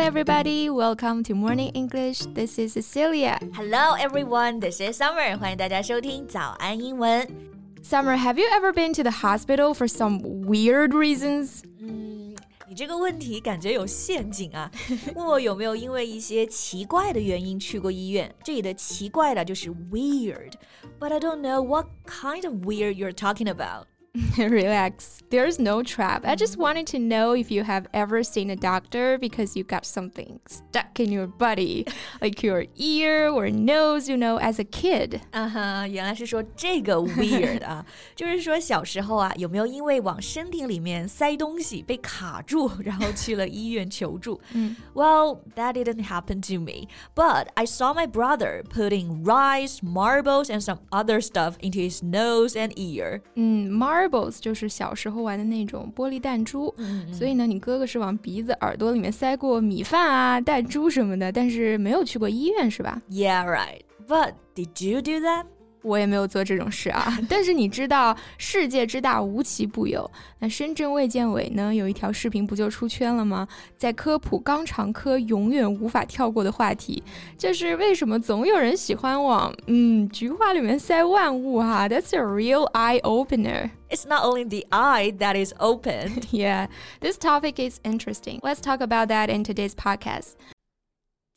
everybody. Welcome to Morning English. This is Cecilia. Hello, everyone. This is Summer. 欢迎大家收听早安英文。 Summer, have you ever been to the hospital for some weird reasons? 嗯，你这个问题感觉有陷阱啊！问我有没有因为一些奇怪的原因去过医院？这里的奇怪的就是 weird，but I don't know what kind of weird you're talking about. Relax. There's no trap. I just wanted to know if you have ever seen a doctor because you got something stuck in your body, like your ear or nose, you know, as a kid. 啊哈，原来是说这个 weird 啊，就是说小时候啊，有没有因为往身体里面塞东西被卡住，然后去了医院求助？嗯，Well, that didn't happen to me, but I saw my brother putting rice, marbles, and some other stuff into his nose and ear. 嗯，marbles 就是小时候玩的那种玻璃弹珠，所以呢，你哥哥是往鼻子、耳朵里面塞过米饭啊、弹珠什么的，但是没有去过医院，是吧？Yeah, right. But did you do that? 我也没有做这种事啊，但是你知道世界之大无奇不有。那深圳卫健委呢有一条视频不就出圈了吗？在科普肛肠科永远无法跳过的话题，就是为什么总有人喜欢往嗯菊花里面塞万物哈、That's a real eye opener. It's not only the eye that is opened. Yeah, this topic is interesting. Let's talk about that in today's podcast.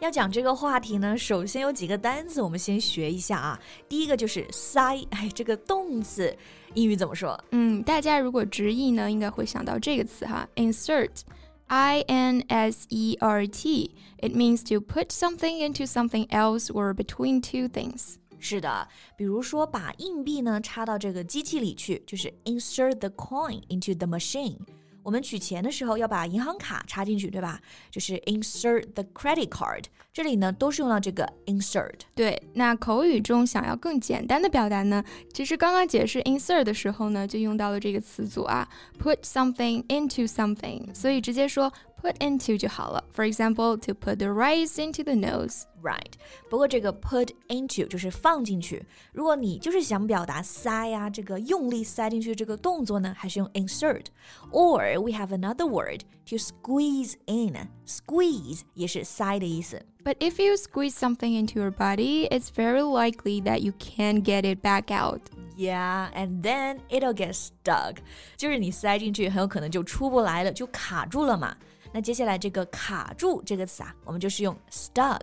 要讲这个话题呢，首先有几个单词我们先学一下啊。第一个就是塞，哎，这个动词英语怎么说？嗯，大家如果直译呢，应该会想到这个词哈，insert。I N S E R T. It means to put something into something else or between two things. 是的，比如说把硬币呢插到这个机器里去，就是 insert the coin into the machine。我们取钱的时候要把银行卡插进去，对吧？就是 insert the credit card。这里呢都是用到这个 insert。对，那口语中想要更简单的表达呢，其实刚刚解释 insert 的时候呢，就用到了这个词组啊，put something into something，所以直接说 put into 就好了。For example, to put the rice into the nose. Right，不过这个 put into 就是放进去。如果你就是想表达塞呀、这个用力塞进去这个动作呢，还是用 insert。Or we have another word to squeeze in。squeeze 也是塞的意思。 But if you squeeze something into your body, it's very likely that you can't get it back out. Yeah, and then it'll get stuck。就是你塞进去，很有可能就出不来了，就卡住了嘛。 那接下来这个卡住这个词啊，我们就是用 stuck。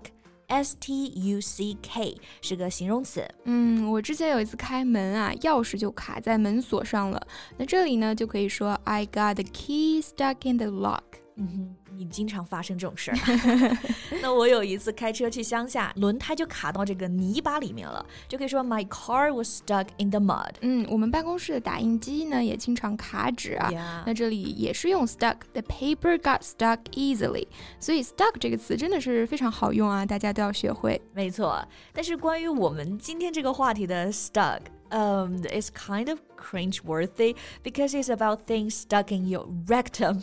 S T U C K 是个形容词，嗯，我之前有一次开门啊，钥匙就卡在门锁上了。那这里呢，就可以说 I got the key stuck in the lock。嗯哼，你经常发生这种事儿。那我有一次开车去乡下，轮胎就卡到这个泥巴里面了，就可以说 My car was stuck in the mud。嗯，我们办公室的打印机呢也经常卡纸啊。 Yeah 那这里也是用 stuck，the paper got stuck easily。所以 stuck 这个词真的是非常好用啊，大家都要学会。没错，但是关于我们今天这个话题的 stuck。Um, it's kind of cringe-worthy because it's about things stuck in your rectum.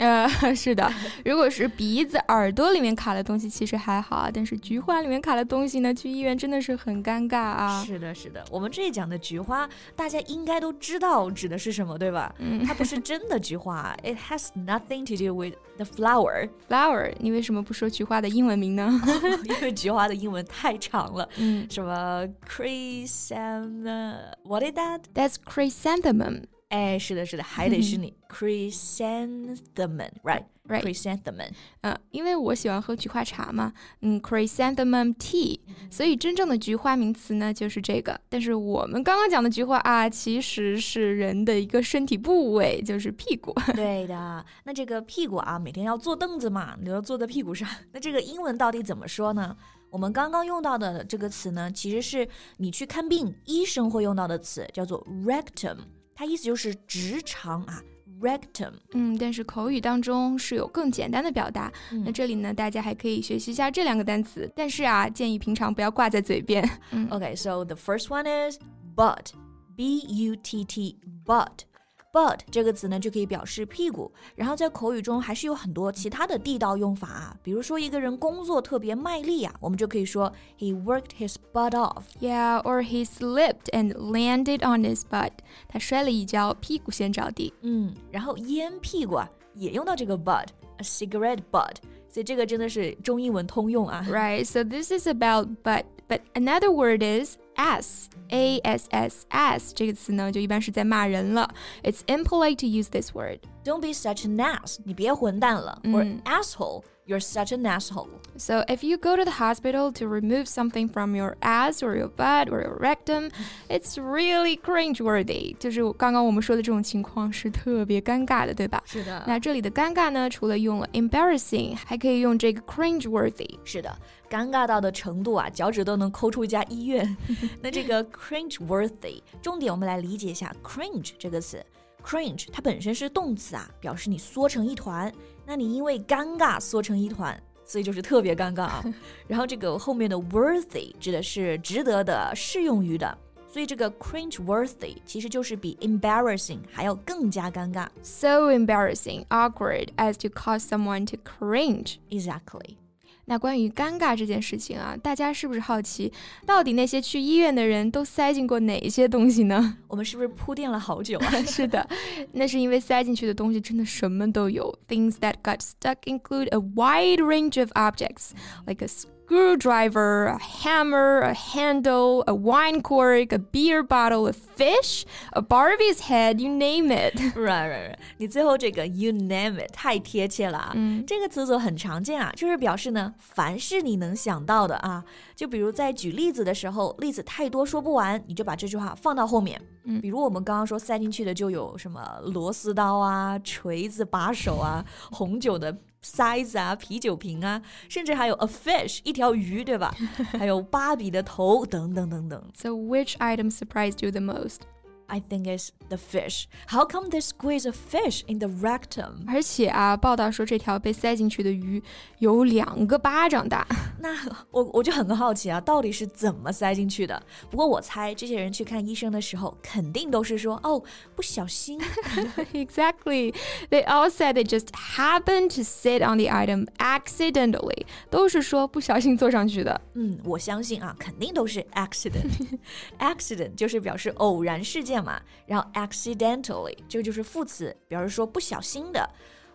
呃，是的，如果是鼻子、耳朵里面卡的东西，其实还好啊。但是菊花里面卡的东西呢，去医院真的是很尴尬啊。是的，是的，我们这里讲的菊花，大家应该都知道指的是什么，对吧？嗯，它不是真的菊花，it has nothing to do with the flower，Flower，你为什么不说菊花的英文名呢？因为菊花的英文太长了，嗯什么 chrysanthemum，what is that？，That's chrysanthemum。哎，是的，是的，还得是你 chrysanthemum，right？Right chrysanthemum。嗯，因为我喜欢喝菊花茶嘛，嗯，chrysanthemum tea，所以真正的菊花名词呢就是这个。但是我们刚刚讲的菊花啊，其实是人的一个身体部位，就是屁股。对的，那这个屁股啊，每天要坐凳子嘛，你要坐在屁股上。那这个英文到底怎么说呢？我们刚刚用到的这个词呢，其实是你去看病，医生会用到的词，叫做 rectum，它意思就是直肠啊，rectum。嗯，但是口语当中是有更简单的表达。嗯那这里呢，大家还可以学习一下这两个单词。但是啊，建议平常不要挂在嘴边。嗯 Okay, so the first one is butt. b u t t butt。 butt 这个词呢，就可以表示屁股。然后在口语中还是有很多其他的地道用法啊，比如说一个人工作特别卖力啊，我们就可以说 he worked his butt off。Yeah, or he slipped and landed on his butt。他摔了一跤，屁股先着地。嗯，然后烟屁股啊，也用到这个 butt，a cigarette butt。所以这个真的是中英文通用啊。Right, so this is about butt, but another word is ass, a s s ass 这个词呢，就一般是在骂人了。It's impolite to use this word. Don't be such an ass，你别混蛋了。Or asshole。 you're such an asshole. So if you go to the hospital to remove something from your ass or your butt or your rectum, it's really cringeworthy. 就是刚刚我们说的这种情况是特别尴尬的，对吧？是的。那这里的尴尬呢，除了用了 embarrassing，还可以用这个 cringeworthy。是的，尴尬到的程度啊，脚趾都能抠出一家医院。那这个 cringeworthy，重点我们来理解一下 cringe 这个词。 cringe 它本身是动词啊，表示你缩成一团。那你因为尴尬缩成一团，所以就是特别尴尬啊。然后这个后面的 worthy 指的是值得的、适用于的，所以这个 cringe worthy 其实就是比 embarrassing 还要更加尴尬。So embarrassing, awkward as to cause someone to cringe. Exactly. 那关于尴尬这件事情啊，大家是不是好奇，到底那些去医院的人都塞进过哪一些东西呢？我们是不是铺垫了好久啊？是的，那是因为塞进去的东西真的什么都有。Things that got stuck include a wide range of objects, like a screwdriver, a hammer, a handle, a wine cork, a beer bottle, a fish, a Barbie's head, you name it. Right, right, right. 你最后这个 you name it 太贴切了啊！嗯，这个词组很常见啊，就是表示呢，凡是你能想到的啊。就比如在举例子的时候，例子太多说不完，你就把这句话放到后面。 嗯，比如我们刚刚说塞进去的就有什么螺丝刀啊、锤子、把手啊、红酒的。塞子啊，啤酒瓶啊，甚至还有 a fish 一条鱼，对吧？还有芭比的头等等等等。So which item surprised you the most? I think it's the fish. How come they squeeze a fish in the rectum? 而且啊，报道说这条被塞进去的鱼有两个巴掌大。那我我就很好奇啊，到底是怎么塞进去的？不过我猜这些人去看医生的时候，肯定都是说哦，不小心。exactly. They all said they just happened to sit on the item accidentally. 都是说不小心坐上去的。嗯，我相信啊，肯定都是 accident。accident 就是表示偶然事件。嘛，然后 accidentally 这个就是副词，表示说不小心的。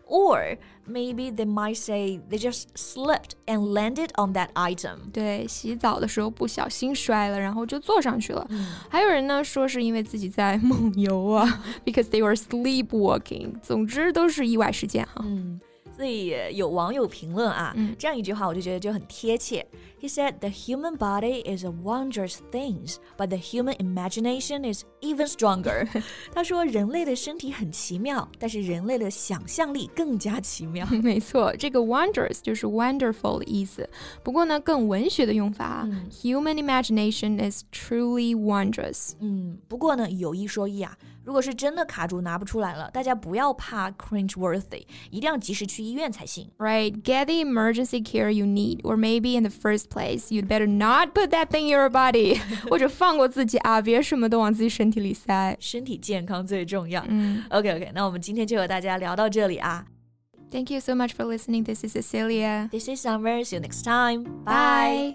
Or maybe they might say they just slipped and landed on that item。对，洗澡的时候不小心摔了，然后就坐上去了。嗯、还有人呢说是因为自己在梦游啊，because they were sleepwalking。总之都是意外事件哈。嗯。 所以有网友评论啊，嗯、这样一句话我就觉得就很贴切。He said the human body is a wondrous thing, but the human imagination is even stronger. 他说人类的身体很奇妙，但是人类的想象力更加奇妙。没错，这个 wondrous 就是 wonderful 的意思。不过呢，更文学的用法、嗯、，human imagination is truly wondrous。嗯，不过呢，有一说一啊。如果是真的卡住拿不出来了，大家不要怕 cringe worthy，一定要及时去医院才行。Right, get the emergency care you need, or maybe in the first place, you'd better not put that thing in your body，或者放过自己啊，别什么都往自己身体里塞，身体健康最重要。嗯，OK OK，那我们今天就和大家聊到这里啊。Thank you so much for listening. This is Cecilia. This is Summer. See you next time. Bye.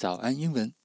早安，英文。